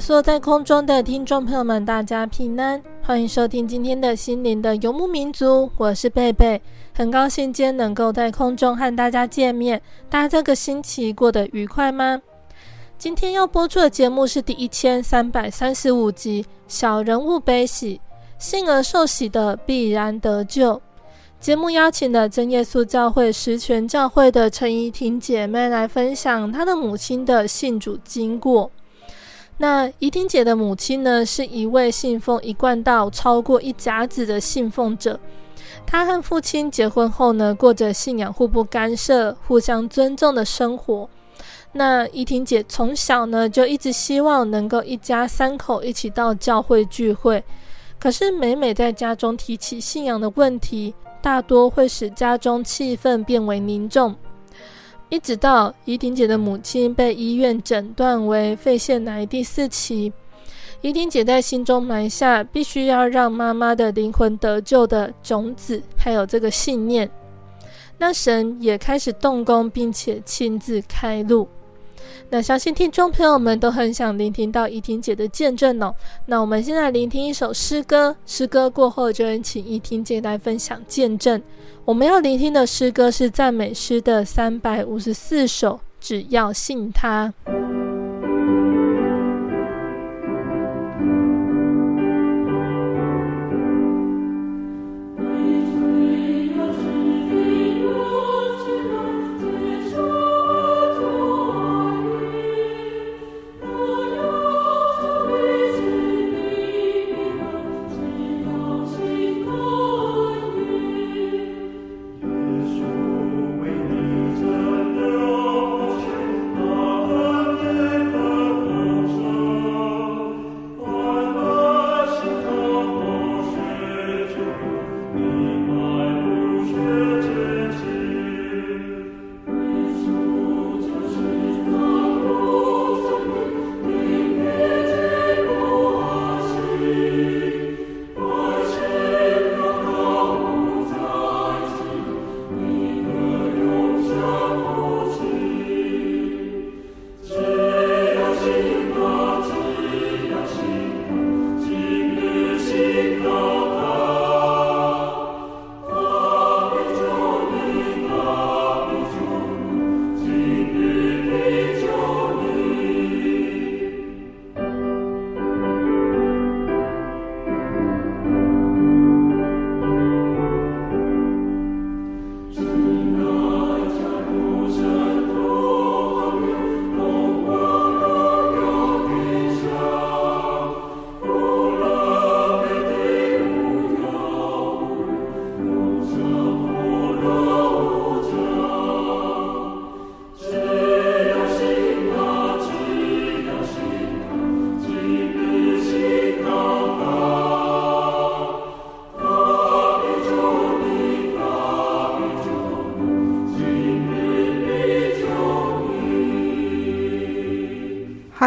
所在空中的听众朋友们，大家平安，欢迎收听今天的心灵的游牧民族。我是贝贝，很高兴今天能够在空中和大家见面。大家这个星期过得愉快吗？今天要播出的节目是第一千三百三十五集《小人物悲喜，信而受喜的必然得救》。节目邀请了真耶稣教会十全教会的陈怡婷姐妹来分享她的母亲的信主经过。那怡婷姐的母亲呢，是一位信奉一贯道超过一甲子的信奉者。她和父亲结婚后呢，过着信仰互不干涉、互相尊重的生活。那怡婷姐从小呢，就一直希望能够一家三口一起到教会聚会。可是每每在家中提起信仰的问题，大多会使家中气氛变为凝重。一直到怡婷姐的母亲被医院诊断为肺腺癌第四期，怡婷姐在心中埋下必须要让妈妈的灵魂得救的种子，还有这个信念。那神也开始动工，并且亲自开路。那相信听众朋友们都很想聆听到怡婷姐的见证哦。那我们现在聆听一首诗歌，诗歌过后就能请怡婷姐来分享见证。我们要聆听的诗歌是赞美诗的三百五十四首，只要信他。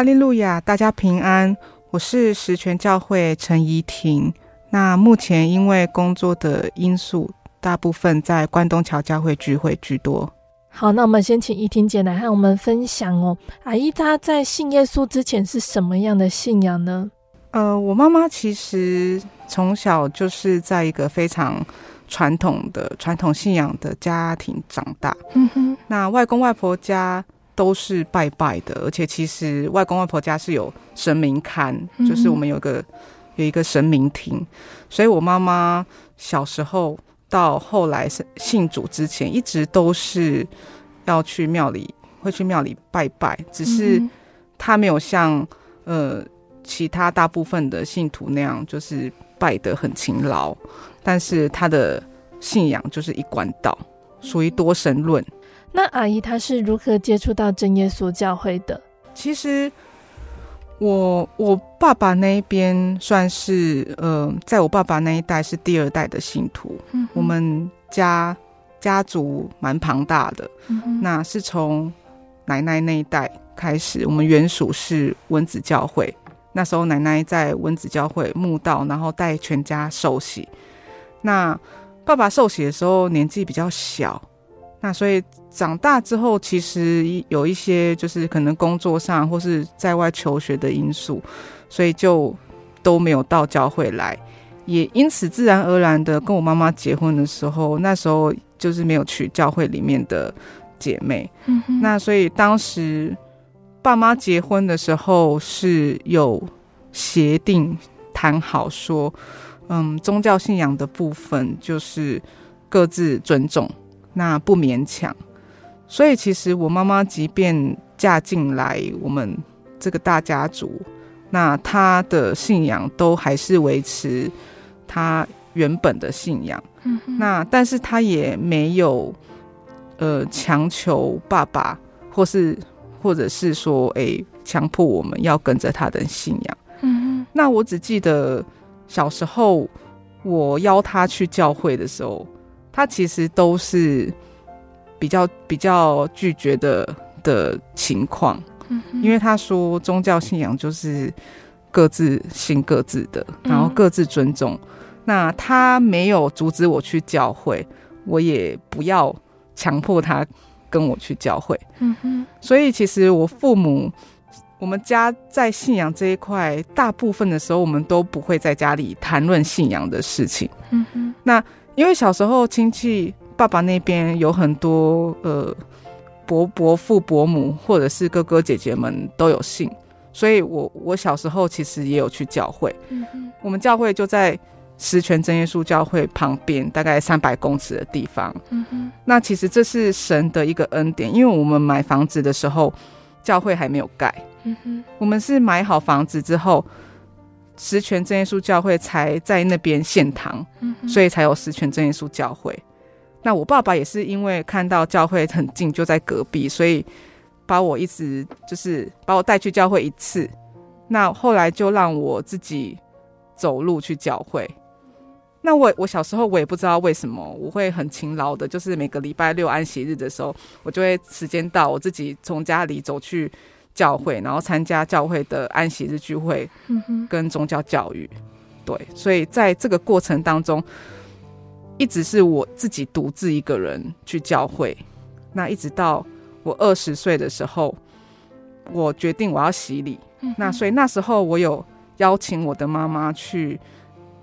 哈利路亚，大家平安。我是十全教会陈怡婷。那目前因为工作的因素，大部分在关东桥教会聚会居多。好，那我们先请怡婷姐来和我们分享哦。阿姨她在信耶稣之前是什么样的信仰呢？呃，我妈妈其实从小就是在一个非常传统的传统信仰的家庭长大。嗯哼，那外公外婆家都是拜拜的，而且其实外公外婆家是有神明龛，就是我们有个有一个神明厅，所以我妈妈小时候到后来信主之前，一直都是要去庙里，会去庙里拜拜，只是她没有像呃。其他大部分的信徒那样，就是拜得很勤劳，但是她的信仰就是一贯道，属于多神论。那阿姨她是如何接触到真耶稣教会的？其实我我爸爸那一边算是呃，在我爸爸那一代是第二代的信徒。嗯，我们家家族蛮庞大的，嗯，那是从奶奶那一代开始，我们原属是温子教会。那时候奶奶在温子教会墓道，然后带全家受洗。那爸爸受洗的时候年纪比较小，那所以长大之后其实有一些就是可能工作上或是在外求学的因素，所以就都没有到教会来，也因此自然而然的跟我妈妈结婚的时候，那时候就是没有娶教会里面的姐妹。嗯哼，那所以当时。爸妈结婚的时候是有协定谈好说，嗯，宗教信仰的部分就是各自尊重，那不勉强。所以其实我妈妈即便嫁进来我们这个大家族，那她的信仰都还是维持她原本的信仰。嗯，那但是她也没有呃强求爸爸或是。或者是说，哎、欸，强迫我们要跟着他的信仰。嗯。那我只记得小时候，我邀他去教会的时候，他其实都是比较比较拒绝的的情况。嗯。因为他说宗教信仰就是各自信各自的，然后各自尊重。嗯。那他没有阻止我去教会，我也不要强迫他。跟我去教会，嗯哼，所以其实我父母，我们家在信仰这一块，大部分的时候我们都不会在家里谈论信仰的事情，嗯哼。那因为小时候亲戚爸爸那边有很多呃伯伯父伯母或者是哥哥姐姐们都有信，所以我我小时候其实也有去教会，嗯哼。我们教会就在。十全真耶稣教会旁边大概三百公尺的地方，嗯哼，那其实这是神的一个恩典，因为我们买房子的时候，教会还没有盖，嗯哼，我们是买好房子之后，十全正耶稣教会才在那边献堂，嗯，所以才有十全正耶稣教会。那我爸爸也是因为看到教会很近，就在隔壁，所以把我一直就是把我带去教会一次，那后来就让我自己走路去教会。那我我小时候我也不知道为什么我会很勤劳的，就是每个礼拜六安息日的时候，我就会时间到，我自己从家里走去教会，然后参加教会的安息日聚会，跟宗教教育。对，所以在这个过程当中，一直是我自己独自一个人去教会。那一直到我二十岁的时候，我决定我要洗礼。那所以那时候我有邀请我的妈妈去。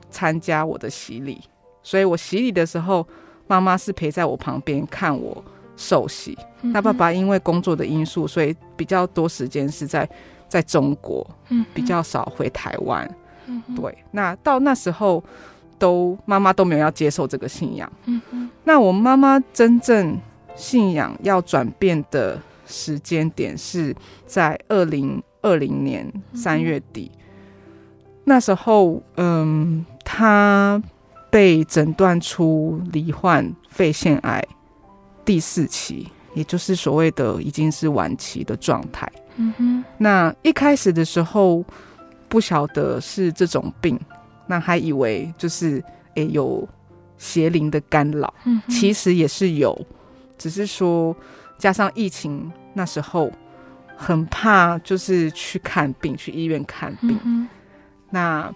参加我的洗礼，所以我洗礼的时候，妈妈是陪在我旁边看我受洗。嗯。那爸爸因为工作的因素，所以比较多时间是在在中国，嗯，比较少回台湾。嗯，对。那到那时候，都妈妈都没有要接受这个信仰。嗯，那我妈妈真正信仰要转变的时间点是在二零二零年三月底。嗯那时候，嗯，他被诊断出罹患肺腺癌第四期，也就是所谓的已经是晚期的状态。嗯哼。那一开始的时候不晓得是这种病，那还以为就是诶、欸、有邪灵的干扰。嗯。其实也是有，只是说加上疫情那时候很怕，就是去看病，去医院看病。嗯那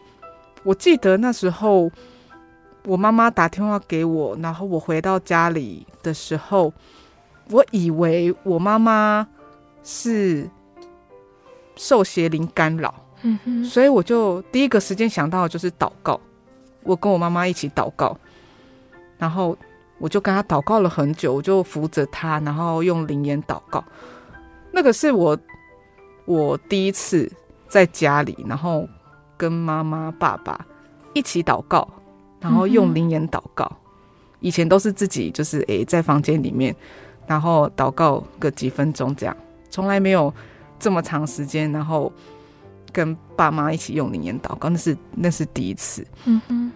我记得那时候，我妈妈打电话给我，然后我回到家里的时候，我以为我妈妈是受邪灵干扰，所以我就第一个时间想到的就是祷告。我跟我妈妈一起祷告，然后我就跟她祷告了很久，我就扶着她，然后用灵言祷告。那个是我我第一次在家里，然后跟妈妈、爸爸一起祷告，然后用灵言祷告。以前都是自己就是诶在房间里面，然后祷告个几分钟这样，从来没有这么长时间，然后。跟爸妈一起用灵言祷告，那是那是第一次。嗯哼，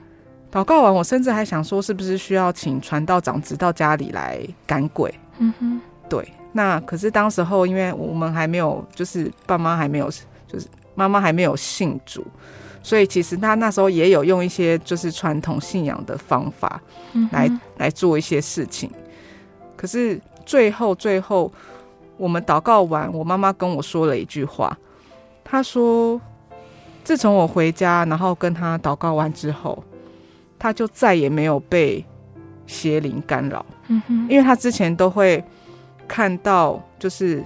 祷告完，我甚至还想说，是不是需要请传道长直到家里来赶鬼？嗯哼，对。那可是当时候，因为我们还没有，就是爸妈还没有，就是妈妈还没有信主，所以其实他那时候也有用一些就是传统信仰的方法来、嗯、来做一些事情。可是最后最后，我们祷告完，我妈妈跟我说了一句话。她说：“自从我回家，然后跟他祷告完之后，他就再也没有被邪灵干扰。嗯哼，因为他之前都会看到，就是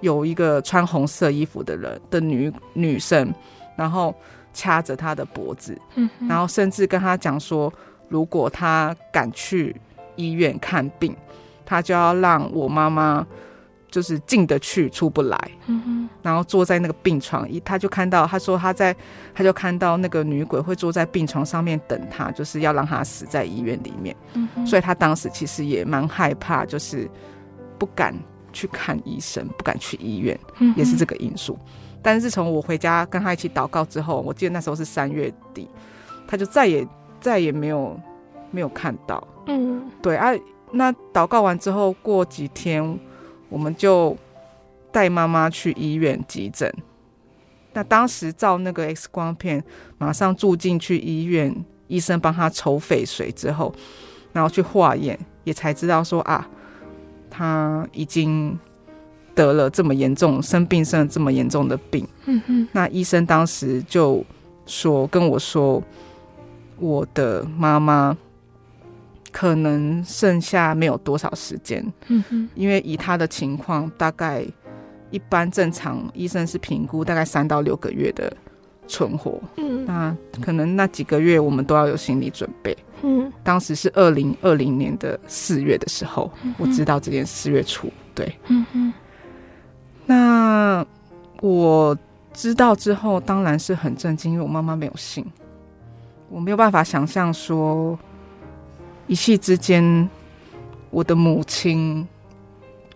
有一个穿红色衣服的人的女女生，然后掐着他的脖子，嗯，然后甚至跟他讲说，如果他敢去医院看病，他就要让我妈妈。”就是进得去出不来，嗯，然后坐在那个病床，一他就看到，他说他在，他就看到那个女鬼会坐在病床上面等他，就是要让他死在医院里面，嗯，所以他当时其实也蛮害怕，就是不敢去看医生，不敢去医院，嗯，也是这个因素。但是自从我回家跟他一起祷告之后，我记得那时候是三月底，他就再也再也没有没有看到，嗯，对啊，那祷告完之后过几天。我们就带妈妈去医院急诊。那当时照那个 X 光片，马上住进去医院，医生帮他抽肺水之后，然后去化验，也才知道说啊，他已经得了这么严重，生病生了这么严重的病。嗯哼。那医生当时就说跟我说，我的妈妈。可能剩下没有多少时间，嗯哼，因为以他的情况，大概一般正常医生是评估大概三到六个月的存活，嗯，那可能那几个月我们都要有心理准备，嗯，当时是二零二零年的四月的时候，我知道这件事，四月初，对，嗯哼，那我知道之后当然是很震惊，因为我妈妈没有信，我没有办法想象说。一夕之间，我的母亲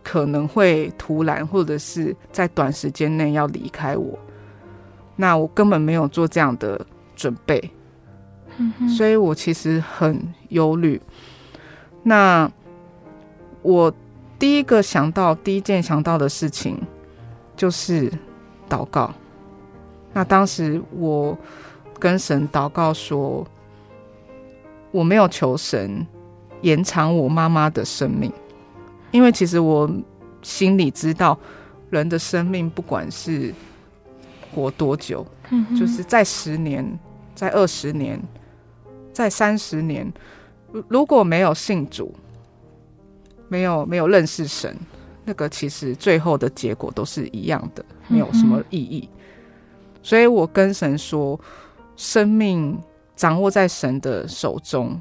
可能会突然，或者是在短时间内要离开我。那我根本没有做这样的准备，嗯，所以我其实很忧虑。那我第一个想到，第一件想到的事情就是祷告。那当时我跟神祷告说。我没有求神延长我妈妈的生命，因为其实我心里知道，人的生命不管是活多久，嗯，就是在十年、在二十年、在三十年，如果没有信主，没有没有认识神，那个其实最后的结果都是一样的，没有什么意义。所以我跟神说，生命。掌握在神的手中。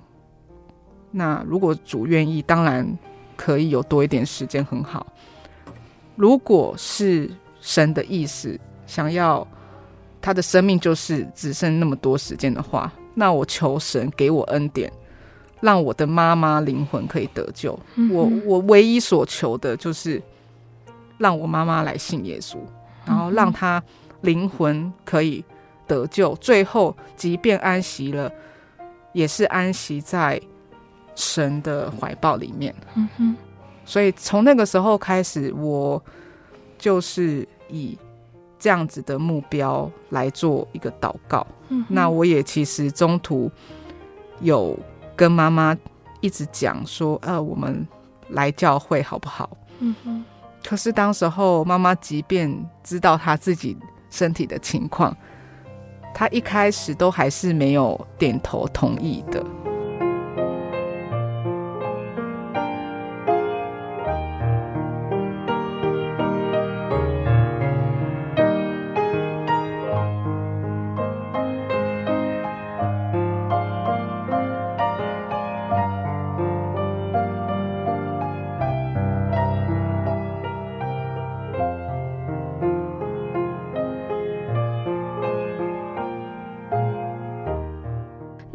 那如果主愿意，当然可以有多一点时间，很好。如果是神的意思，想要他的生命就是只剩那么多时间的话，那我求神给我恩典，让我的妈妈灵魂可以得救。嗯、我我唯一所求的就是让我妈妈来信耶稣，然后让她灵魂可以。得救，最后即便安息了，也是安息在神的怀抱里面。嗯哼，所以从那个时候开始，我就是以这样子的目标来做一个祷告。嗯，那我也其实中途有跟妈妈一直讲说，呃，我们来教会好不好？嗯哼。可是当时候妈妈即便知道她自己身体的情况。她一开始都还是没有点头同意的。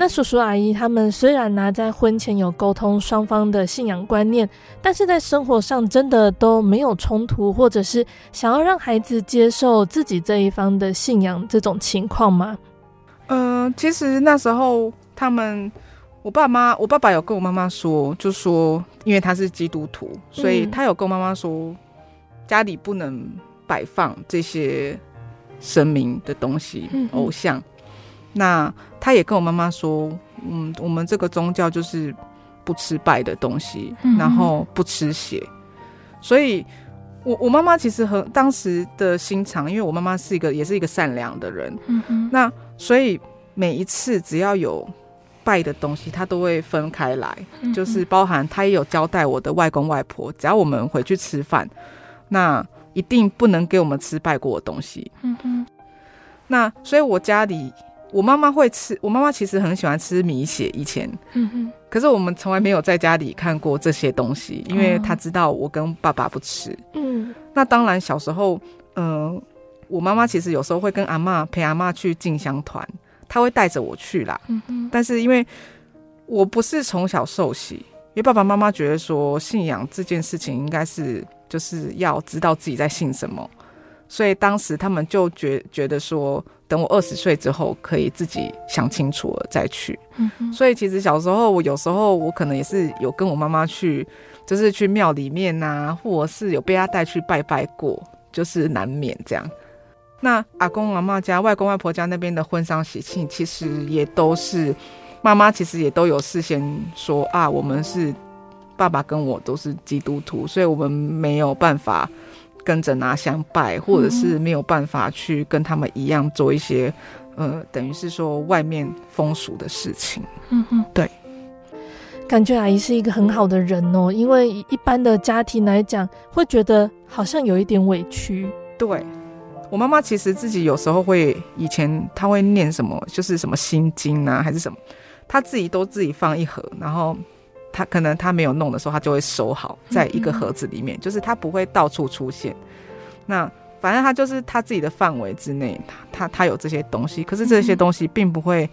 那叔叔阿姨他们虽然呢在婚前有沟通双方的信仰观念，但是在生活上真的都没有冲突，或者是想要让孩子接受自己这一方的信仰这种情况吗？嗯、呃，其实那时候他们，我爸妈，我爸爸有跟我妈妈说，就说因为他是基督徒，所以他有跟我妈妈说，家里不能摆放这些神明的东西，嗯、偶像。那他也跟我妈妈说，嗯，我们这个宗教就是不吃拜的东西，嗯、然后不吃血。所以我我妈妈其实很当时的心肠，因为我妈妈是一个也是一个善良的人，嗯哼，那所以每一次只要有拜的东西，她都会分开来，嗯、就是包含她也有交代我的外公外婆，只要我们回去吃饭，那一定不能给我们吃拜过的东西，嗯哼，那所以我家里。我妈妈会吃，我妈妈其实很喜欢吃米血。以前，嗯哼，可是我们从来没有在家里看过这些东西，因为她知道我跟爸爸不吃。嗯，那当然小时候，嗯、呃，我妈妈其实有时候会跟阿妈陪阿妈去进香团，她会带着我去啦。嗯哼，但是因为我不是从小受洗，因为爸爸妈妈觉得说信仰这件事情应该是就是要知道自己在信什么，所以当时他们就觉觉得说。等我二十岁之后，可以自己想清楚了再去。嗯，所以其实小时候，我有时候我可能也是有跟我妈妈去，就是去庙里面啊，或者是有被她带去拜拜过，就是难免这样。那阿公阿妈家、外公外婆家那边的婚丧喜庆，其实也都是妈妈，其实也都有事先说啊，我们是爸爸跟我都是基督徒，所以我们没有办法。跟着拿香拜，或者是没有办法去跟他们一样做一些，呃，等于是说外面风俗的事情。嗯哼，对。感觉阿姨是一个很好的人哦，因为一般的家庭来讲，会觉得好像有一点委屈。对，我妈妈其实自己有时候会，以前她会念什么，就是什么心经啊，还是什么，她自己都自己放一盒，然后。他可能他没有弄的时候，他就会收好在一个盒子里面，嗯嗯，就是他不会到处出现。那反正他就是他自己的范围之内，他他他有这些东西，可是这些东西并不会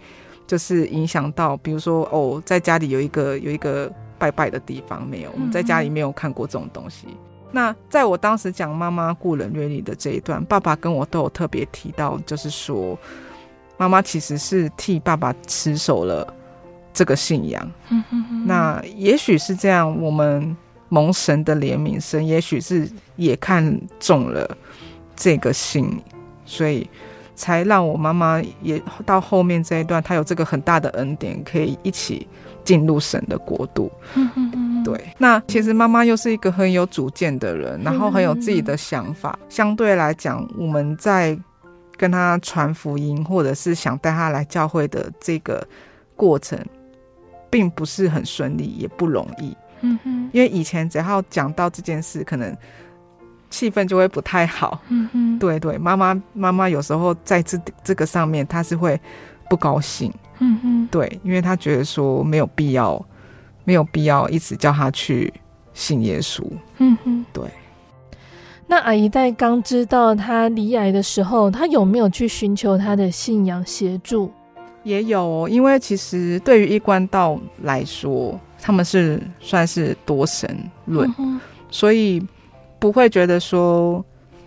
就是影响到，比如说哦，在家里有一个有一个拜拜的地方没有？我们在家里没有看过这种东西。那在我当时讲妈妈故人略历的这一段，爸爸跟我都有特别提到，就是说妈妈其实是替爸爸持守了。这个信仰，那也许是这样，我们蒙神的怜悯，神也许是也看中了这个信，所以才让我妈妈也到后面这一段，她有这个很大的恩典，可以一起进入神的国度。对，那其实妈妈又是一个很有主见的人，然后很有自己的想法。相对来讲，我们在跟她传福音，或者是想带她来教会的这个过程。并不是很顺利，也不容易。嗯哼，因为以前只要讲到这件事，可能气氛就会不太好。嗯哼，对对，妈妈妈妈有时候在这这个上面，她是会不高兴。嗯哼，对，因为她觉得说没有必要，没有必要一直叫她去信耶稣。嗯哼，对。那阿姨在刚知道她离癌的时候，她有没有去寻求她的信仰协助？也有哦，因为其实对于一贯道来说，他们是算是多神论，嗯、所以不会觉得说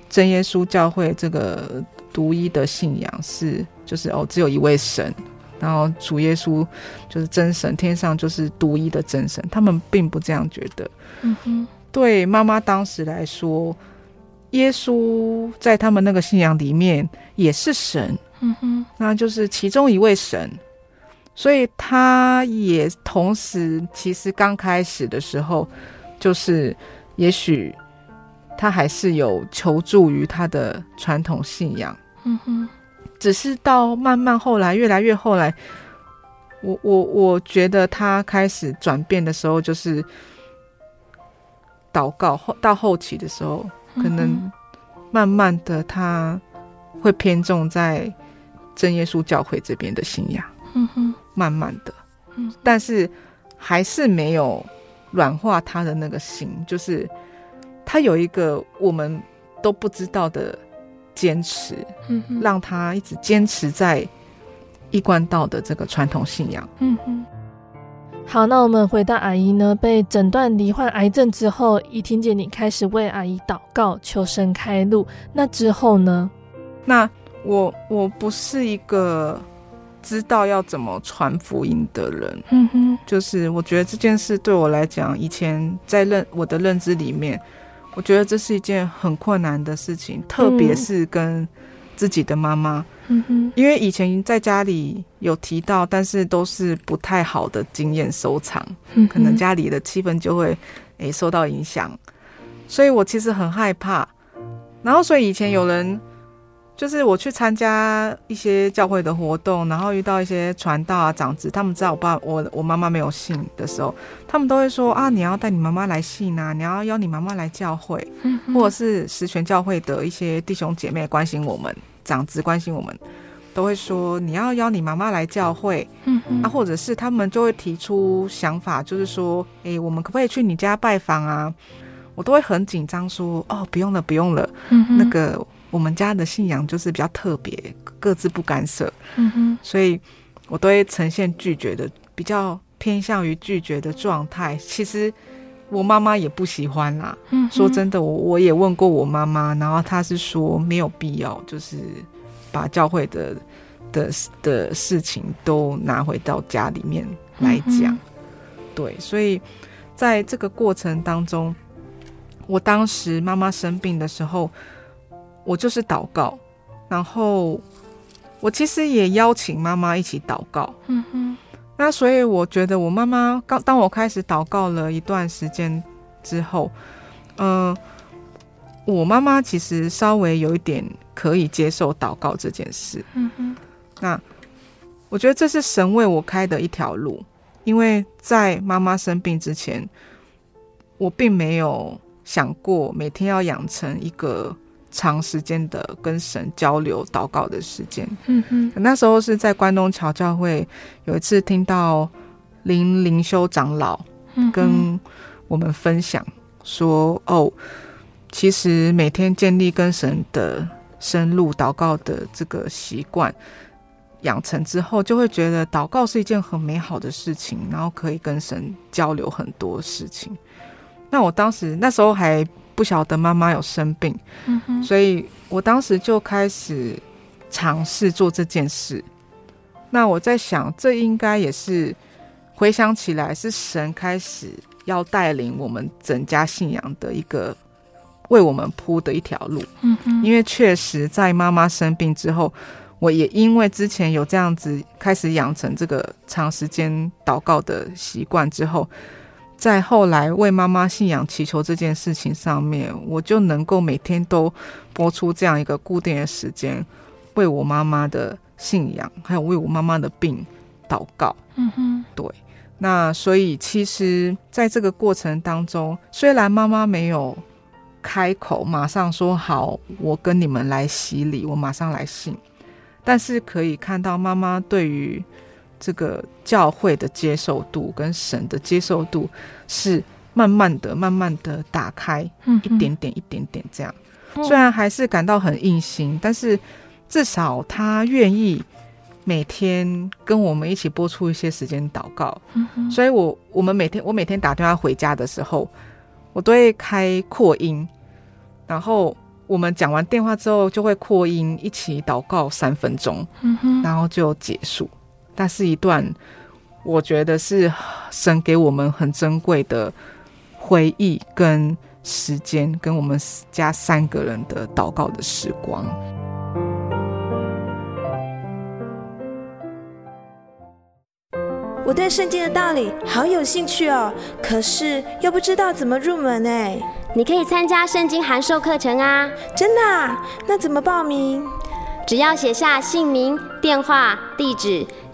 真耶稣教会这个独一的信仰是就是哦，只有一位神，然后主耶稣就是真神，天上就是独一的真神，他们并不这样觉得。嗯哼，对妈妈当时来说，耶稣在他们那个信仰里面也是神。嗯哼，那就是其中一位神，所以他也同时，其实刚开始的时候，就是也许他还是有求助于他的传统信仰。嗯哼，只是到慢慢后来，越来越后来，我我我觉得他开始转变的时候，就是祷告后到后期的时候，可能慢慢的他会偏重在。真耶稣教会这边的信仰，嗯哼，慢慢的，嗯，但是还是没有软化他的那个心，就是他有一个我们都不知道的坚持，嗯哼，让他一直坚持在一贯道的这个传统信仰。嗯哼。好，那我们回到阿姨呢，被诊断罹患癌症之后，怡婷姐你开始为阿姨祷告，求神开路。那之后呢？那我我不是一个知道要怎么传福音的人。嗯哼，就是我觉得这件事对我来讲，以前在认我的认知里面，我觉得这是一件很困难的事情，特别是跟自己的妈妈。嗯哼，因为以前在家里有提到，但是都是不太好的经验收藏，嗯，可能家里的气氛就会诶、欸、受到影响，所以我其实很害怕。然后，所以以前有人就是我去参加一些教会的活动，然后遇到一些传道啊、长子，他们知道我爸我我妈妈没有信的时候，他们都会说啊，你要带你妈妈来信啊，你要邀你妈妈来教会，嗯，或者是十全教会的一些弟兄姐妹关心我们。长子关心我们，都会说你要邀你妈妈来教会，嗯啊，或者是他们就会提出想法，就是说，哎、欸，我们可不可以去你家拜访啊？我都会很紧张，说，哦，不用了，不用了，嗯，那个我们家的信仰就是比较特别，各自不干涉，嗯哼，所以我都会呈现拒绝的，比较偏向于拒绝的状态。其实我妈妈也不喜欢啦。嗯，说真的，我我也问过我妈妈，然后她是说没有必要，就是把教会的的的事情都拿回到家里面来讲。嗯。对，所以在这个过程当中，我当时妈妈生病的时候，我就是祷告，然后我其实也邀请妈妈一起祷告。嗯哼。那所以我觉得我妈妈刚当我开始祷告了一段时间之后，嗯、我妈妈其实稍微有一点可以接受祷告这件事。嗯哼。那我觉得这是神为我开的一条路，因为在妈妈生病之前，我并没有想过每天要养成一个。长时间的跟神交流祷告的时间，嗯哼，那时候是在关东桥教会，有一次听到林灵修长老跟我们分享说，哦，其实每天建立跟神的深入祷告的这个习惯养成之后，就会觉得祷告是一件很美好的事情，然后可以跟神交流很多事情。那我当时那时候还。不晓得妈妈有生病，所以我当时就开始尝试做这件事。那我在想，这应该也是回想起来是神开始要带领我们整家信仰的一个为我们铺的一条路。嗯哼，因为确实在妈妈生病之后，我也因为之前有这样子开始养成这个长时间祷告的习惯之后。在后来为妈妈信仰祈求这件事情上面，我就能够每天都播出这样一个固定的时间，为我妈妈的信仰，还有为我妈妈的病祷告。嗯哼，对。那所以其实在这个过程当中，虽然妈妈没有开口马上说好，我跟你们来洗礼，我马上来信，但是可以看到妈妈对于。这个教会的接受度跟神的接受度是慢慢的、慢慢的打开，嗯，一点点、一点点这样。虽然还是感到很硬心，但是至少他愿意每天跟我们一起播出一些时间祷告。嗯，所以我我们每天我每天打电话回家的时候，我都会开扩音，然后我们讲完电话之后就会扩音一起祷告三分钟，嗯，然后就结束。那是一段，我觉得是神给我们很珍贵的回忆跟时间，跟我们家三个人的祷告的时光。我对圣经的道理好有兴趣哦，可是又不知道怎么入门哎。你可以参加圣经函授课程啊！真的啊？那怎么报名？只要写下姓名、电话、地址。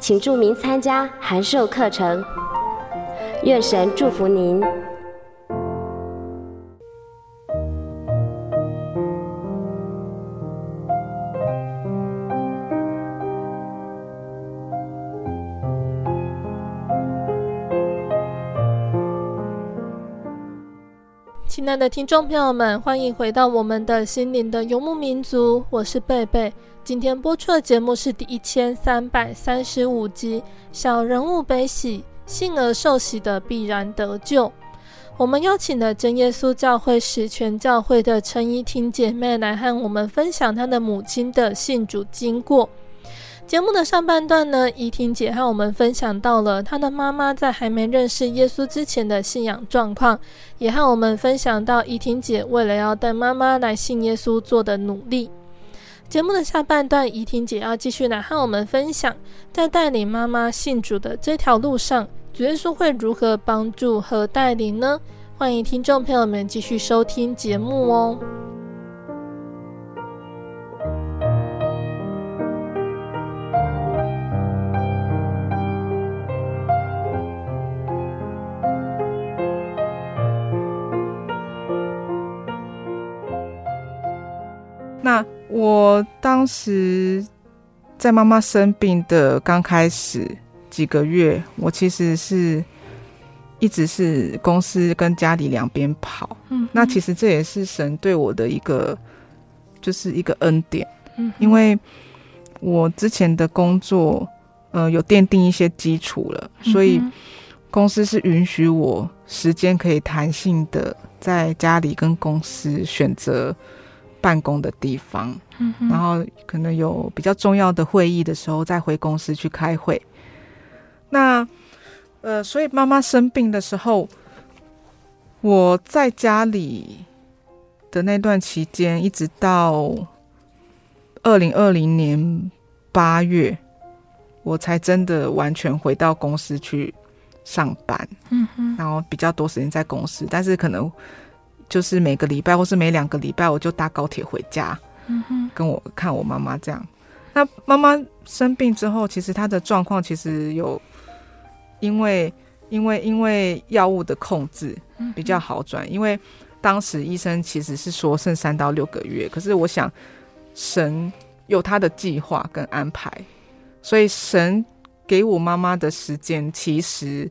请注明参加函授课程。愿神祝福您。亲爱的听众朋友们，欢迎回到我们的心灵的游牧民族，我是贝贝。今天播出的节目是第一千三百三十五集《小人物悲喜，幸而受喜的必然得救》。我们邀请了真耶稣教会十全教会的陈怡婷姐妹来和我们分享她的母亲的信主经过。节目的上半段呢，怡婷姐和我们分享到了她的妈妈在还没认识耶稣之前的信仰状况，也和我们分享到怡婷姐为了要带妈妈来信耶稣做的努力。节目的下半段，怡婷姐要继续来和我们分享，在带领妈妈信主的这条路上，主耶稣会如何帮助和带领呢？欢迎听众朋友们继续收听节目哦。那我当时在妈妈生病的刚开始几个月，我其实是一直是公司跟家里两边跑。嗯，那其实这也是神对我的一个，就是一个恩典。嗯，因为我之前的工作，呃，有奠定一些基础了，所以公司是允许我时间可以弹性的在家里跟公司选择。办公的地方，嗯，然后可能有比较重要的会议的时候，再回公司去开会。那，呃，所以妈妈生病的时候，我在家里的那段期间，一直到二零二零年八月，我才真的完全回到公司去上班。嗯哼，然后比较多时间在公司，但是可能。就是每个礼拜或是每两个礼拜，我就搭高铁回家，嗯哼，跟我看我妈妈这样。那妈妈生病之后，其实她的状况其实有因为因为因为药物的控制比较好转，因为当时医生其实是说剩三到六个月，可是我想神有他的计划跟安排，所以神给我妈妈的时间其实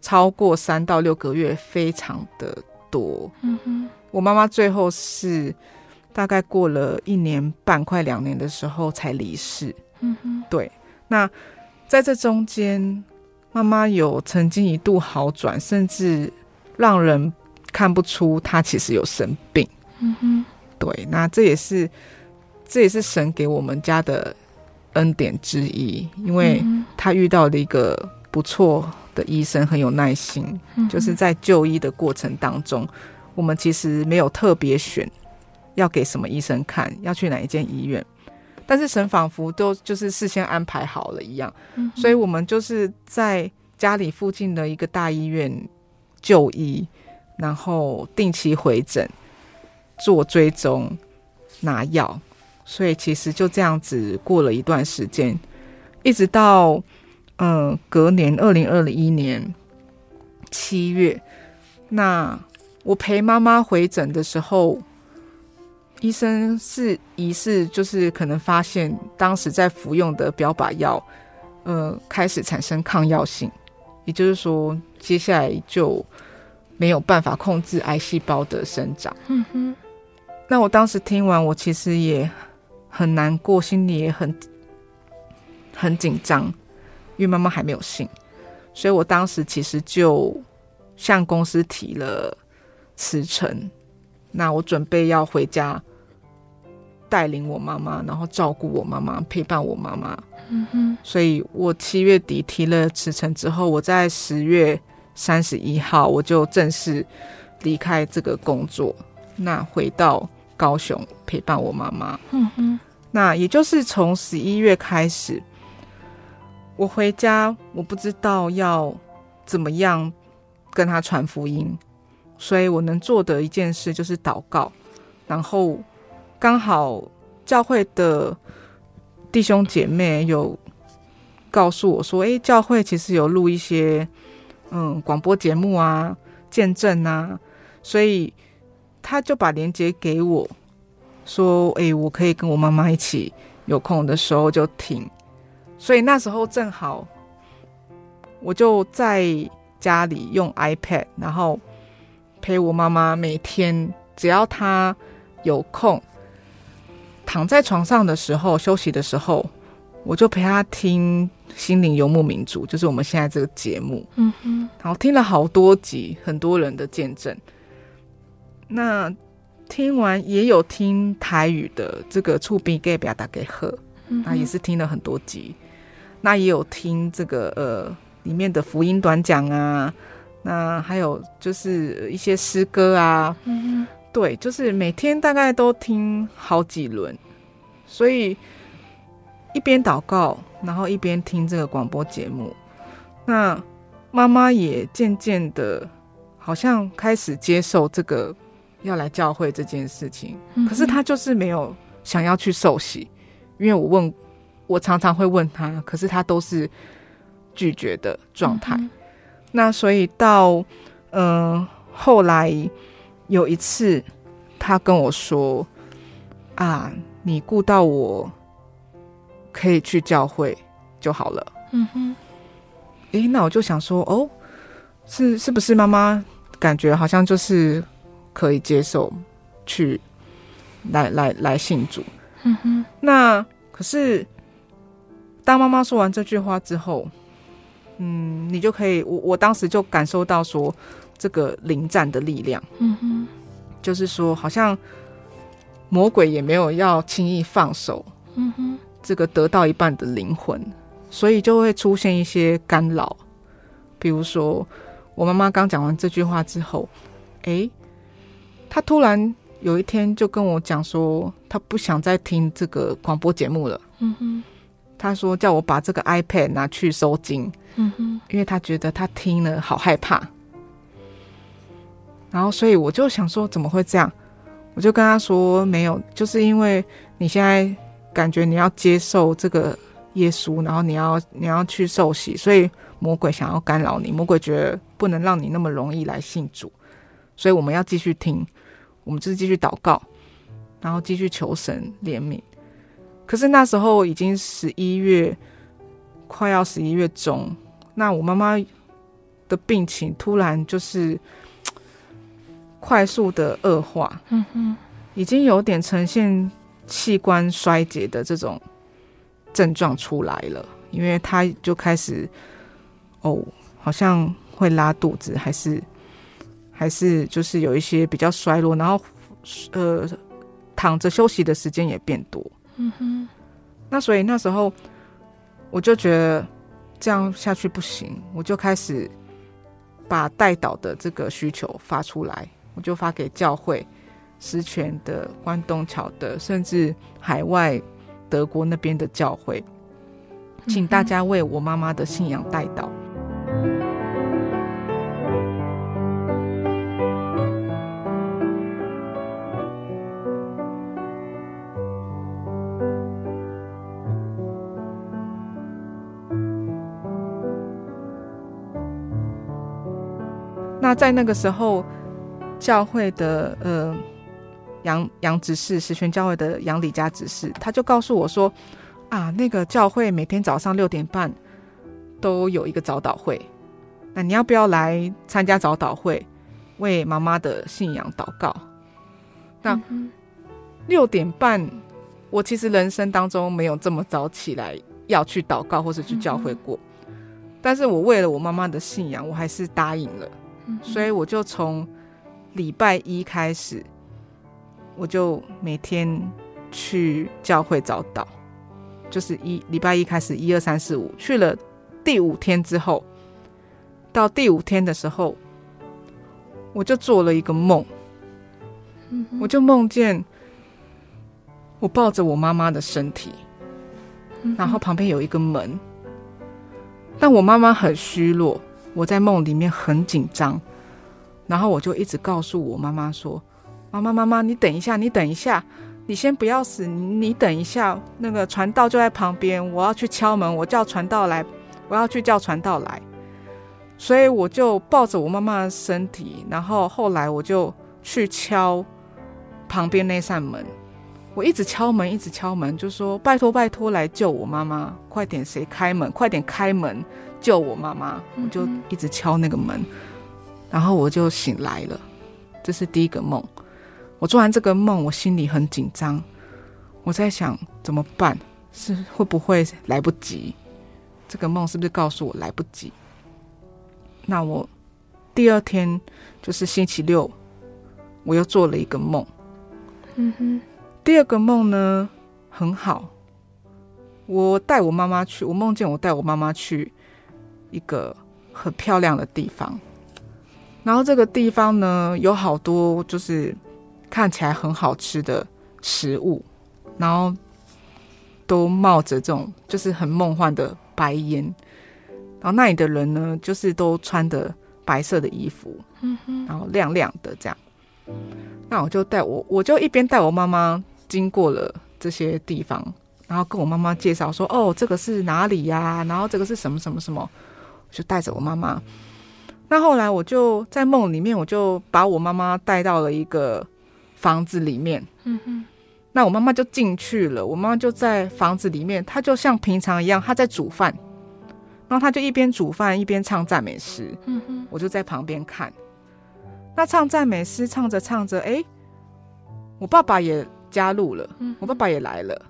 超过三到六个月，非常的多，嗯哼，我妈妈最后是大概过了一年半，快两年的时候才离世，嗯哼，对。那在这中间，妈妈有曾经一度好转，甚至让人看不出她其实有生病，嗯哼，对。那这也是这也是神给我们家的恩典之一，因为她遇到了一个不错的医生很有耐心，就是在就医的过程当中，我们其实没有特别选要给什么医生看，要去哪一间医院，但是神仿佛都就是事先安排好了一样，所以我们就是在家里附近的一个大医院就医，然后定期回诊做追踪拿药，所以其实就这样子过了一段时间，一直到。嗯，隔年二零二一年七月，那我陪妈妈回诊的时候，医生是疑似就是可能发现当时在服用的标靶药，呃，开始产生抗药性，也就是说，接下来就没有办法控制癌细胞的生长。嗯哼，那我当时听完，我其实也很难过，心里也很很紧张。因为妈妈还没有信，所以我当时其实就向公司提了辞呈。那我准备要回家带领我妈妈，然后照顾我妈妈，陪伴我妈妈。嗯哼。所以我七月底提了辞呈之后，我在十月三十一号我就正式离开这个工作，那回到高雄陪伴我妈妈。嗯哼。那也就是从十一月开始。我回家，我不知道要怎么样跟他传福音，所以我能做的一件事就是祷告。然后刚好教会的弟兄姐妹有告诉我说：“诶，教会其实有录一些嗯广播节目啊，见证啊。”所以他就把链接给我，说：“诶，我可以跟我妈妈一起有空的时候就听。”所以那时候正好，我就在家里用 iPad，然后陪我妈妈每天，只要她有空，躺在床上的时候休息的时候，我就陪她听《心灵游牧民族》，就是我们现在这个节目。嗯哼，然后听了好多集，很多人的见证。那听完也有听台语的这个厝边隔壁大家好，那也是听了很多集。那也有听这个呃里面的福音短讲啊，那还有就是一些诗歌啊，嗯，对，就是每天大概都听好几轮，所以一边祷告，然后一边听这个广播节目。那妈妈也渐渐的，好像开始接受这个要来教会这件事情，可是她就是没有想要去受洗，因为我问。我常常会问他，可是他都是拒绝的状态。嗯、那所以到嗯、呃、后来有一次，他跟我说：“啊，你顾到我可以去教会就好了。”嗯哼。诶，那我就想说，哦，是是不是妈妈感觉好像就是可以接受去来来来信主？嗯哼。那可是。当妈妈说完这句话之后，嗯，你就可以，我我当时就感受到说，这个临战的力量，嗯哼，就是说，好像魔鬼也没有要轻易放手，嗯哼，这个得到一半的灵魂，所以就会出现一些干扰，比如说，我妈妈刚讲完这句话之后，诶，她突然有一天就跟我讲说，她不想再听这个广播节目了，嗯哼。他说：“叫我把这个 iPad 拿去收金，嗯哼，因为他觉得他听了好害怕。然后，所以我就想说，怎么会这样？我就跟他说，没有，就是因为你现在感觉你要接受这个耶稣，然后你要你要去受洗，所以魔鬼想要干扰你，魔鬼觉得不能让你那么容易来信主，所以我们要继续听，我们就是继续祷告，然后继续求神怜悯。”可是那时候已经十一月，快要十一月中，那我妈妈的病情突然就是快速的恶化，嗯哼，已经有点呈现器官衰竭的这种症状出来了，因为她就开始哦，好像会拉肚子，还是还是就是有一些比较衰弱，然后呃，躺着休息的时间也变多。嗯哼，那所以那时候我就觉得这样下去不行，我就开始把代祷的这个需求发出来，我就发给教会、石泉的、关东桥的，甚至海外德国那边的教会，请大家为我妈妈的信仰代祷。那在那个时候，教会的呃杨杨执事，石泉教会的杨李家执事，他就告诉我说：“啊，那个教会每天早上六点半都有一个早祷会，那你要不要来参加早祷会，为妈妈的信仰祷告？”那六点半，我其实人生当中没有这么早起来要去祷告或是去教会过，但是我为了我妈妈的信仰，我还是答应了。所以我就从礼拜一开始，我就每天去教会找祷，就是一礼拜一开始一二三四五去了，第五天之后，到第五天的时候，我就做了一个梦，我就梦见我抱着我妈妈的身体，然后旁边有一个门，但我妈妈很虚弱。我在梦里面很紧张，然后我就一直告诉我妈妈说：“妈妈，妈妈，你等一下，你等一下。”你先不要死，你等一下，那个传道就在旁边，我要去敲门，我叫传道来，我要去叫传道来。所以我就抱着我妈妈的身体，然后后来我就去敲旁边那扇门，我一直敲门，一直敲门，就说拜托拜托来救我妈妈，快点谁开门，快点开门救我妈妈，我就一直敲那个门，然后我就醒来了，这是第一个梦。我做完这个梦，我心里很紧张，我在想怎么办，是会不会来不及？这个梦是不是告诉我来不及？那我第二天就是星期六，我又做了一个梦。嗯哼，第二个梦呢很好，我带我妈妈去，我梦见我带我妈妈去一个很漂亮的地方，然后这个地方呢有好多就是看起来很好吃的食物，然后都冒着这种就是很梦幻的白烟。然后那里的人呢，就是都穿的白色的衣服，嗯哼，然后亮亮的这样。那我就带我，我就一边带我妈妈经过了这些地方，然后跟我妈妈介绍说：“哦，这个是哪里呀？然后这个是什么什么什么？”就带着我妈妈。那后来我就在梦里面，我就把我妈妈带到了一个房子里面，嗯哼。那我妈妈就进去了，我妈妈就在房子里面，她就像平常一样，她在煮饭。然后他就一边煮饭一边唱赞美诗，嗯哼，我就在旁边看。那唱赞美诗唱着唱着，哎，我爸爸也加入了，我爸爸也来了，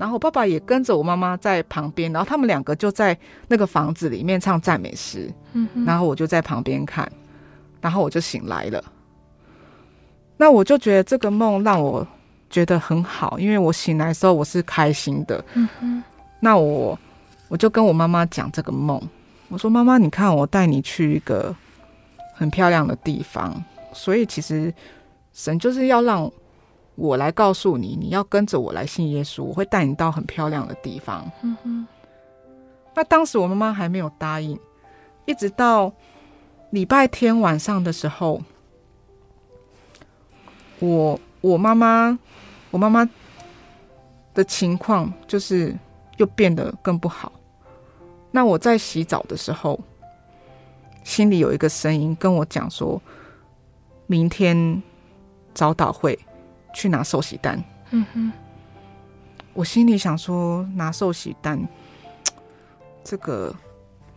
然后我爸爸也跟着我妈妈在旁边，然后他们两个就在那个房子里面唱赞美诗，嗯，然后我就在旁边看，然后我就醒来了。那我就觉得这个梦让我觉得很好，因为我醒来的时候我是开心的，那我。我就跟我妈妈讲这个梦，我说：“妈妈，你看，我带你去一个很漂亮的地方，所以其实神就是要让我来告诉你，你要跟着我来信耶稣，我会带你到很漂亮的地方。”嗯哼。那当时我妈妈还没有答应，一直到礼拜天晚上的时候，我我妈妈我妈妈的情况就是又变得更不好。那我在洗澡的时候，心里有一个声音跟我讲说：“明天早祷会去拿寿喜单。”嗯哼，我心里想说拿寿喜单，这个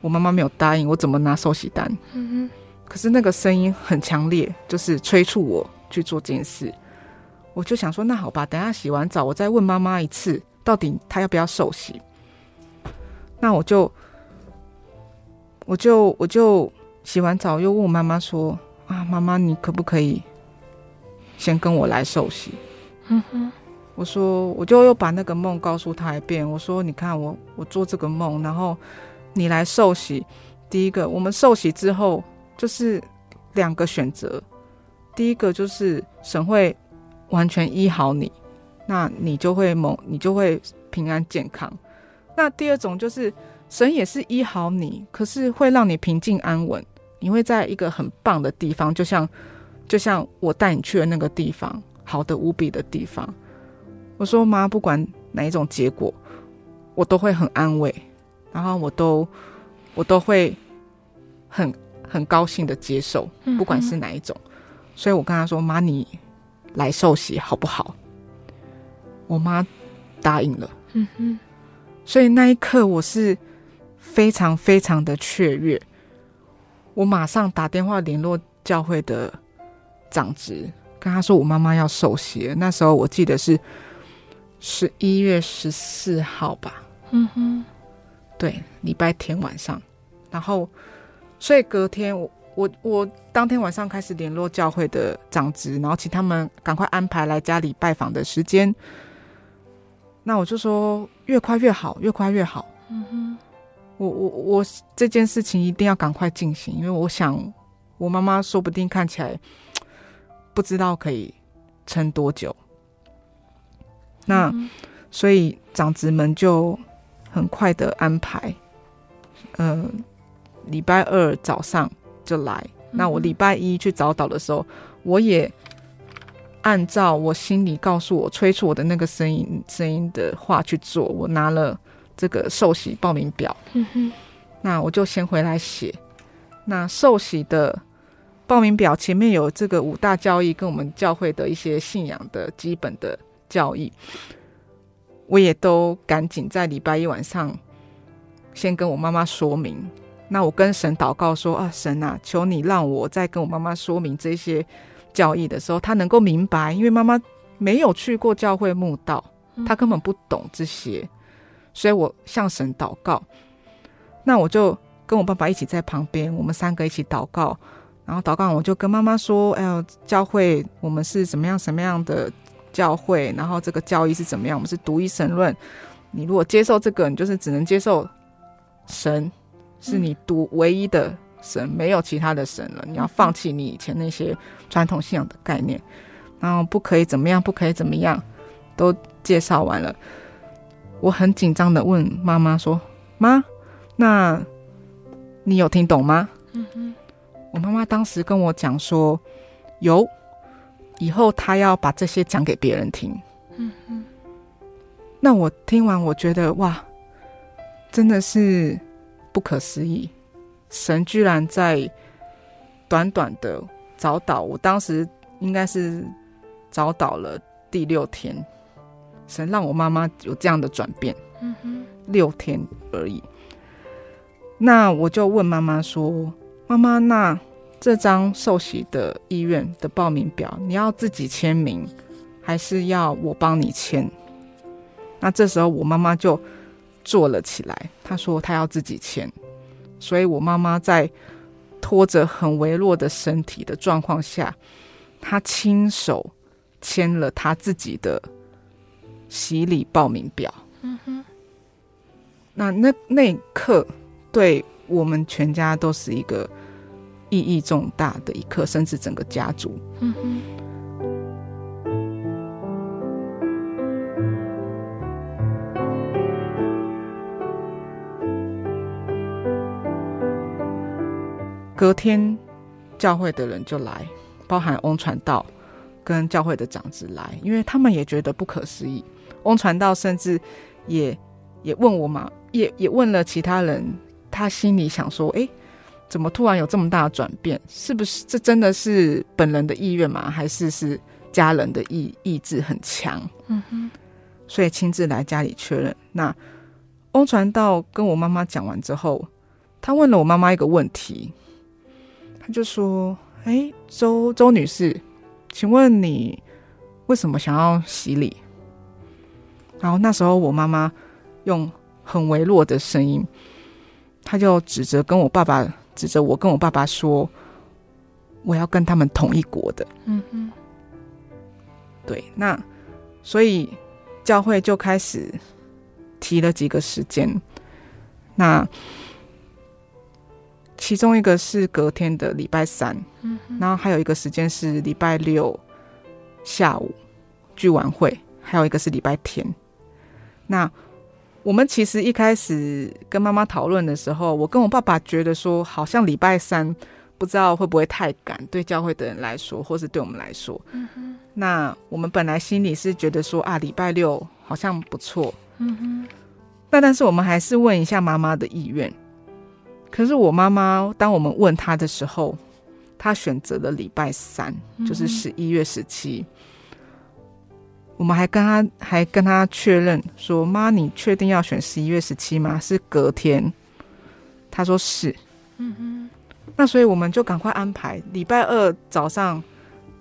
我妈妈没有答应，我怎么拿寿喜单？嗯哼，可是那个声音很强烈，就是催促我去做这件事。我就想说，那好吧，等下洗完澡，我再问妈妈一次，到底她要不要受洗。那我就。我就我就洗完澡，又问我妈妈说：“啊，妈妈，你可不可以先跟我来受洗？”嗯哼，我说，我就又把那个梦告诉他一遍。我说：“你看我我做这个梦，然后你来受洗。第一个，我们受洗之后就是两个选择。第一个就是神会完全医好你，那你就会蒙，你就会平安健康。那第二种就是。”神也是医好你，可是会让你平静安稳。你会在一个很棒的地方，就像就像我带你去的那个地方，好的无比的地方。我说妈，不管哪一种结果，我都会很安慰，然后我都我都会很很高兴的接受，不管是哪一种。所以我跟他说：“妈，你来受洗好不好？”我妈答应了。嗯哼。所以那一刻我是。非常非常的雀跃，我马上打电话联络教会的长职，跟他说我妈妈要受洗。那时候我记得是十一月十四号吧，嗯哼，对，礼拜天晚上。然后，所以隔天我我我当天晚上开始联络教会的长职，然后请他们赶快安排来家里拜访的时间。那我就说越快越好，越快越好。嗯哼。我我我这件事情一定要赶快进行，因为我想我妈妈说不定看起来不知道可以撑多久。那、嗯、所以长子们就很快的安排，呃，礼拜二早上就来。嗯、那我礼拜一去早岛的时候，我也按照我心里告诉我、催促我的那个声音、声音的话去做。我拿了这个受洗报名表，嗯，那我就先回来写。那受洗的报名表前面有这个五大教义，跟我们教会的一些信仰的基本的教义，我也都赶紧在礼拜一晚上先跟我妈妈说明。那我跟神祷告说啊，神啊，求你让我在跟我妈妈说明这些教义的时候，她能够明白，因为妈妈没有去过教会墓道，她根本不懂这些，所以我向神祷告。那我就跟我爸爸一起在旁边，我们三个一起祷告。然后祷告，我就跟妈妈说：“哎呦，教会我们是怎么样什么样的教会？然后这个教义是怎么样？我们是独一神论。你如果接受这个，你就是只能接受神。”是你独唯一的神，没有其他的神了。你要放弃你以前那些传统信仰的概念，然后不可以怎么样，不可以怎么样，都介绍完了。我很紧张的问妈妈说：“妈，那你有听懂吗？”嗯哼。我妈妈当时跟我讲说：“有，以后她要把这些讲给别人听。”嗯嗯。那我听完，我觉得哇，真的是。不可思议，神居然在短短的早祷，我当时应该是早祷了第六天，神让我妈妈有这样的转变，嗯哼，六天而已。那我就问妈妈说：“妈妈，那这张受洗的意愿的报名表，你要自己签名，还是要我帮你签？”那这时候我妈妈就。坐了起来，她说她要自己签，所以我妈妈在拖着很微弱的身体的状况下，她亲手签了她自己的洗礼报名表。嗯哼，那那那一刻对我们全家都是一个意义重大的一刻，甚至整个家族。嗯哼。隔天，教会的人就来，包含翁传道跟教会的长子来，因为他们也觉得不可思议。翁传道甚至也也问我嘛，也也问了其他人，他心里想说：哎，怎么突然有这么大的转变？是不是这真的是本人的意愿吗？还是是家人的意意志很强？嗯哼，所以亲自来家里确认。那翁传道跟我妈妈讲完之后，他问了我妈妈一个问题。他就说：“哎，周周女士，请问你为什么想要洗礼？”然后那时候我妈妈用很微弱的声音，她就指着跟我爸爸，指着我跟我爸爸说：“我要跟他们同一国的。”嗯嗯，对，那所以教会就开始提了几个时间，那。其中一个是隔天的礼拜三，嗯，然后还有一个时间是礼拜六下午聚完会，还有一个是礼拜天。那我们其实一开始跟妈妈讨论的时候，我跟我爸爸觉得说，好像礼拜三不知道会不会太赶，对教会的人来说，或是对我们来说。那我们本来心里是觉得说啊，礼拜六好像不错。嗯哼。那但是我们还是问一下妈妈的意愿。可是我妈妈，当我们问她的时候，她选择了礼拜三，就是十一月十七。我们还跟他还跟他确认说：“妈，你确定要选十一月十七吗？是隔天？”他说是。嗯哼。那所以我们就赶快安排礼拜二早上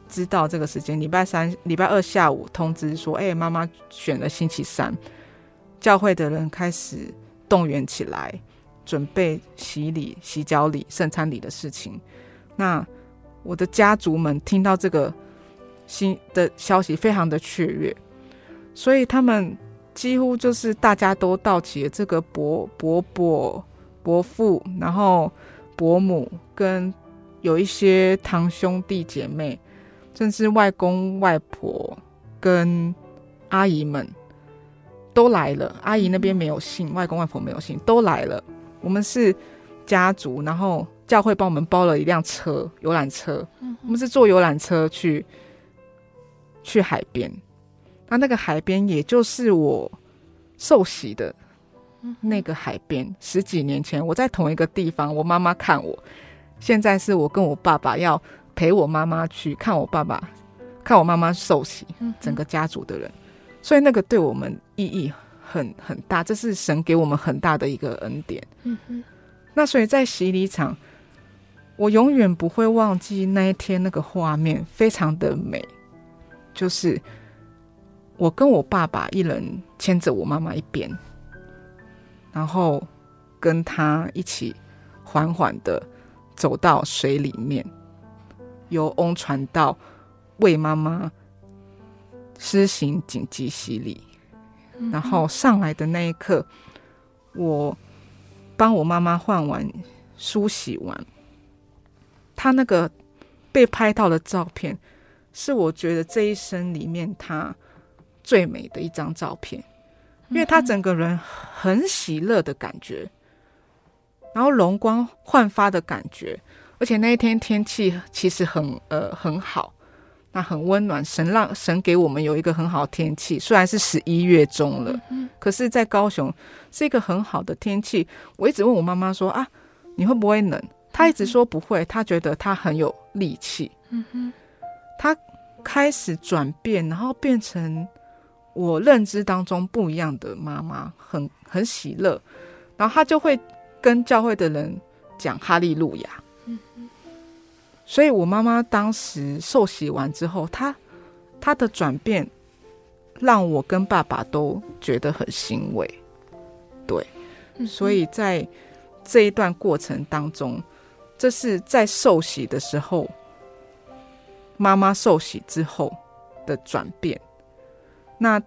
知道这个时间，礼拜三、礼拜二下午通知说：“哎，妈妈选了星期三。”教会的人开始动员起来。准备洗礼、洗脚礼、圣餐礼的事情。那我的家族们听到这个新的消息，非常的雀跃，所以他们几乎就是大家都到齐了。这个伯伯伯伯父，然后伯母跟有一些堂兄弟姐妹，甚至外公外婆跟阿姨们都来了。阿姨那边没有信，外公外婆没有信，都来了。我们是家族，然后教会帮我们包了一辆车，游览车。我们是坐游览车去去海边。那那个海边，也就是我受洗的那个海边。十几年前，我在同一个地方，我妈妈看我。现在是我跟我爸爸要陪我妈妈去看我爸爸，看我妈妈受洗，整个家族的人。所以那个对我们意义很很大，这是神给我们很大的一个恩典。那所以在洗礼场。我永远不会忘记那一天那个画面，非常的美。就是我跟我爸爸一人牵着我妈妈一边，然后跟他一起缓缓的走到水里面，由翁传道为妈妈施行紧急洗礼。然后上来的那一刻，我帮我妈妈换完梳洗完。他那个被拍到的照片，是我觉得这一生里面他最美的一张照片，因为他整个人很喜乐的感觉，然后容光焕发的感觉，而且那一天天气其实很呃很好，那很温暖，神让神给我们有一个很好的天气，虽然是十一月中了，可是在高雄是一个很好的天气。我一直问我妈妈说啊，你会不会冷？她一直说不会，她觉得她很有力气。嗯哼，他开始转变，然后变成我认知当中不一样的妈妈，很很喜乐。然后他就会跟教会的人讲哈利路亚。所以我妈妈当时受洗完之后，她她的转变让我跟爸爸都觉得很欣慰。对，所以在这一段过程当中。这是在受洗的时候，妈妈受洗之后的转变。那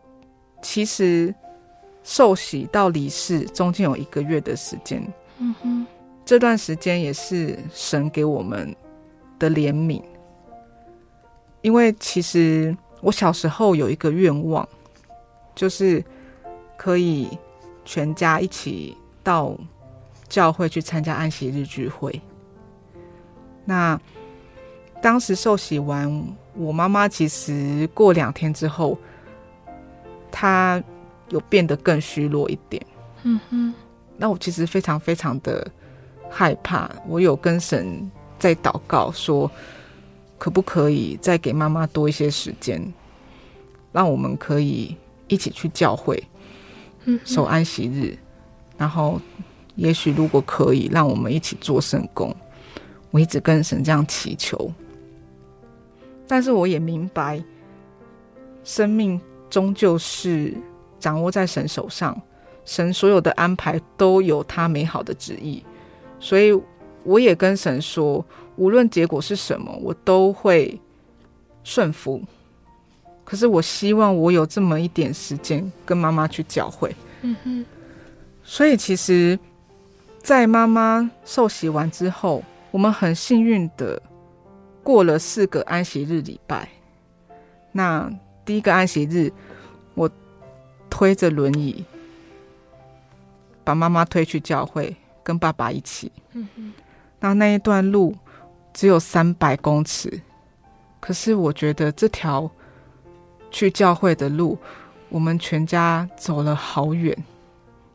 其实受洗到离世中间有一个月的时间，嗯哼，这段时间也是神给我们的怜悯。因为其实我小时候有一个愿望，就是可以全家一起到教会去参加安息日聚会。那当时受洗完，我妈妈其实过两天之后，她有变得更虚弱一点。嗯哼。那我其实非常非常的害怕，我有跟神在祷告说，可不可以再给妈妈多一些时间，让我们可以一起去教会，守安息日，然后也许如果可以，让我们一起做圣工。我一直跟神这样祈求，但是我也明白，生命终究是掌握在神手上，神所有的安排都有他美好的旨意，所以我也跟神说，无论结果是什么，我都会顺服。可是我希望我有这么一点时间跟妈妈去教会。嗯哼。所以其实，在妈妈受洗完之后。我们很幸运的过了四个安息日礼拜。那第一个安息日，我推着轮椅把妈妈推去教会，跟爸爸一起。那那一段路只有三百公尺，可是我觉得这条去教会的路，我们全家走了好远，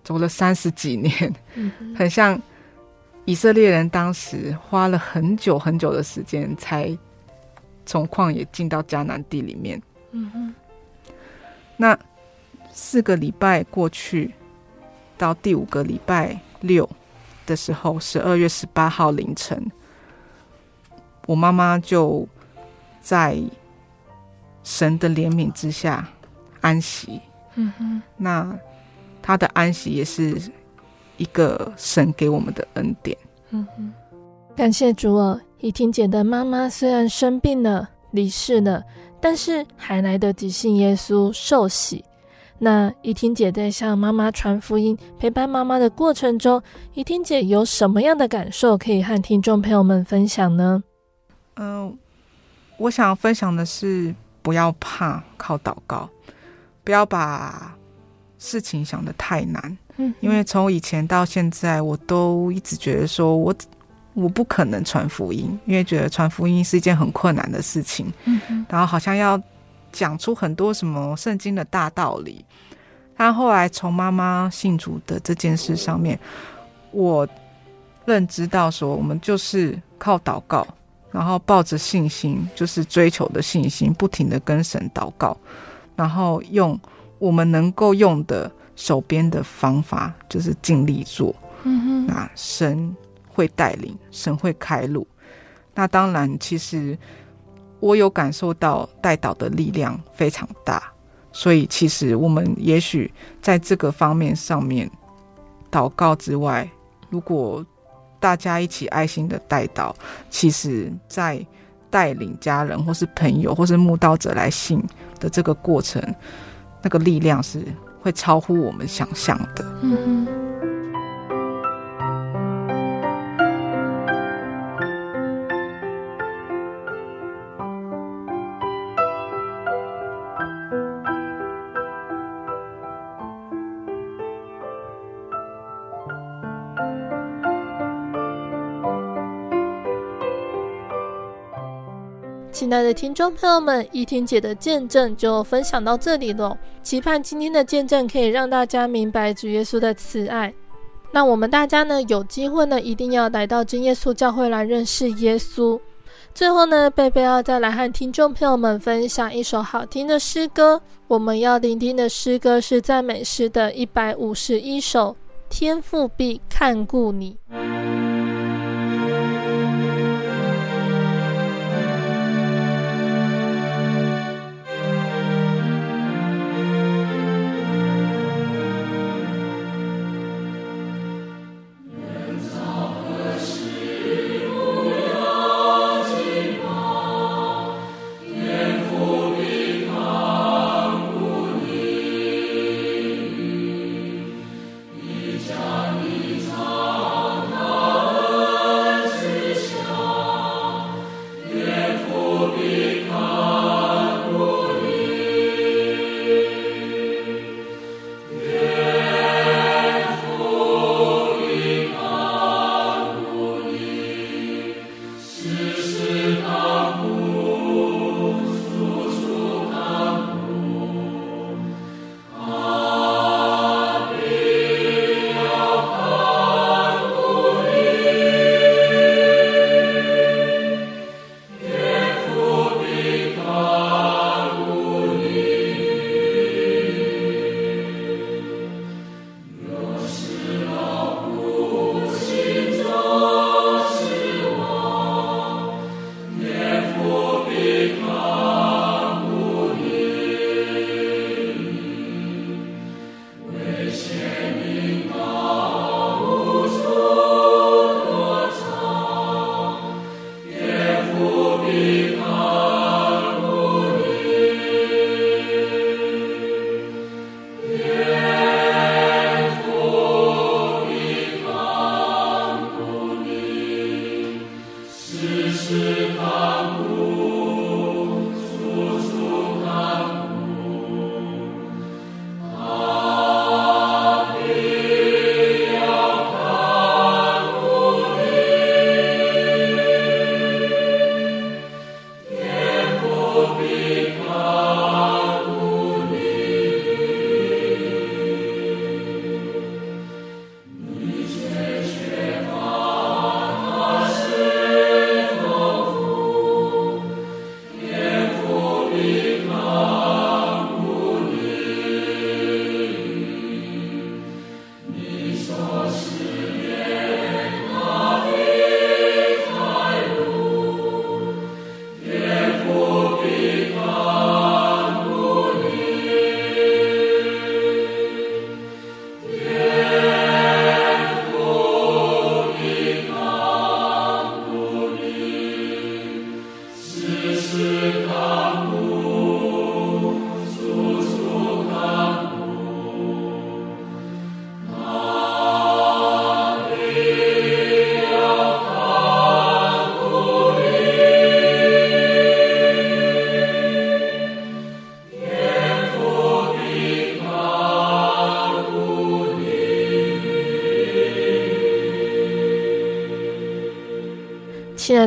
走了三十几年，嗯。很像。以色列人当时花了很久很久的时间，才从旷野进到迦南地里面。嗯哼。那四个礼拜过去，到第五个礼拜六的时候，十二月十八号凌晨，我妈妈就在神的怜悯之下安息。嗯哼。那她的安息也是。一个神给我们的恩典。嗯哼，感谢主哦。怡婷姐的妈妈虽然生病了、离世了，但是还来得及信耶稣、受洗。那怡婷姐在向妈妈传福音、陪伴妈妈的过程中，怡婷姐有什么样的感受可以和听众朋友们分享呢？嗯、呃，我想分享的是，不要怕，靠祷告，不要把事情想得太难。因为从以前到现在，我都一直觉得说我我不可能传福音，因为觉得传福音是一件很困难的事情。嗯，然后好像要讲出很多什么圣经的大道理。但后来从妈妈信主的这件事上面，我认知到说，我们就是靠祷告，然后抱着信心，就是追求的信心，不停的跟神祷告，然后用我们能够用的手边的方法，就是尽力做。嗯哼，那神会带领，神会开路。那当然，其实我有感受到带导的力量非常大。所以，其实我们也许在这个方面上面，祷告之外，如果大家一起爱心的带导，其实在带领家人或是朋友或是慕道者来信的这个过程，那个力量是会超乎我们想象的。亲爱的听众朋友们，依听姐的见证就分享到这里喽。期盼今天的见证可以让大家明白主耶稣的慈爱。那我们大家呢，有机会呢，一定要来到真耶稣教会来认识耶稣。最后呢，贝贝要再来和听众朋友们分享一首好听的诗歌。我们要聆听的诗歌是赞美诗的一百五十一首，《天父必看顾你》。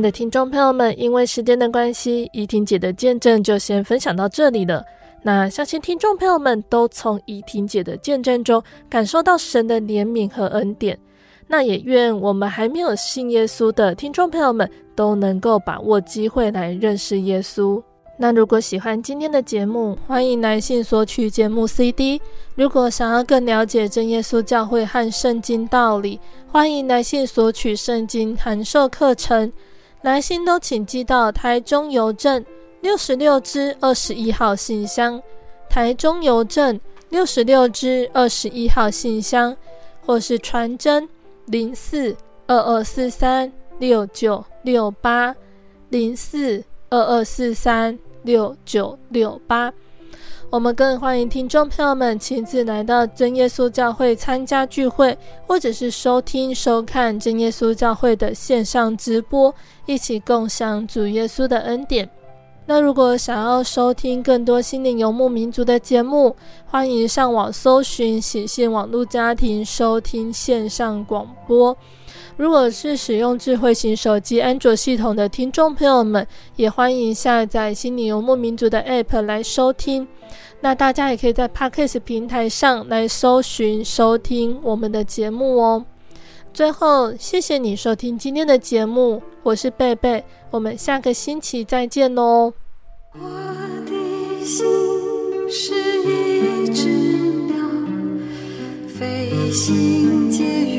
的听众朋友们，因为时间的关系，怡婷姐的见证就先分享到这里了。那相信听众朋友们都从怡婷姐的见证中感受到神的怜悯和恩典。那也愿我们还没有信耶稣的听众朋友们都能够把握机会来认识耶稣。那如果喜欢今天的节目，欢迎来信索取节目 CD。如果想要更了解真耶稣教会和圣经道理，欢迎来信索取圣经函授课程。来信都请寄到台中邮政六十六支二十一号信箱，台中邮政六十六支二十一号信箱，或是传真零四二二四三六九六八零四。二二四三六九六八，我们更欢迎听众朋友们亲自来到真耶稣教会参加聚会，或者是收听收看真耶稣教会的线上直播，一起共享主耶稣的恩典。那如果想要收听更多心灵游牧民族的节目，欢迎上网搜寻喜信网络家庭收听线上广播。如果是使用智慧型手机安卓系统的听众朋友们，也欢迎下载心灵游牧民族的 App 来收听。那大家也可以在 Podcast 平台上来搜寻收听我们的节目哦。最后，谢谢你收听今天的节目，我是贝贝，我们下个星期再见哦。我的心是一只鸟，飞行。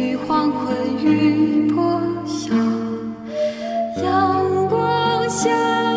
家